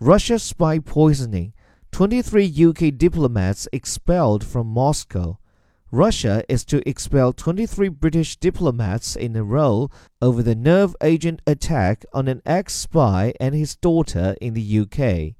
Russia spy poisoning. 23 UK diplomats expelled from Moscow. Russia is to expel 23 British diplomats in a row over the nerve agent attack on an ex spy and his daughter in the UK.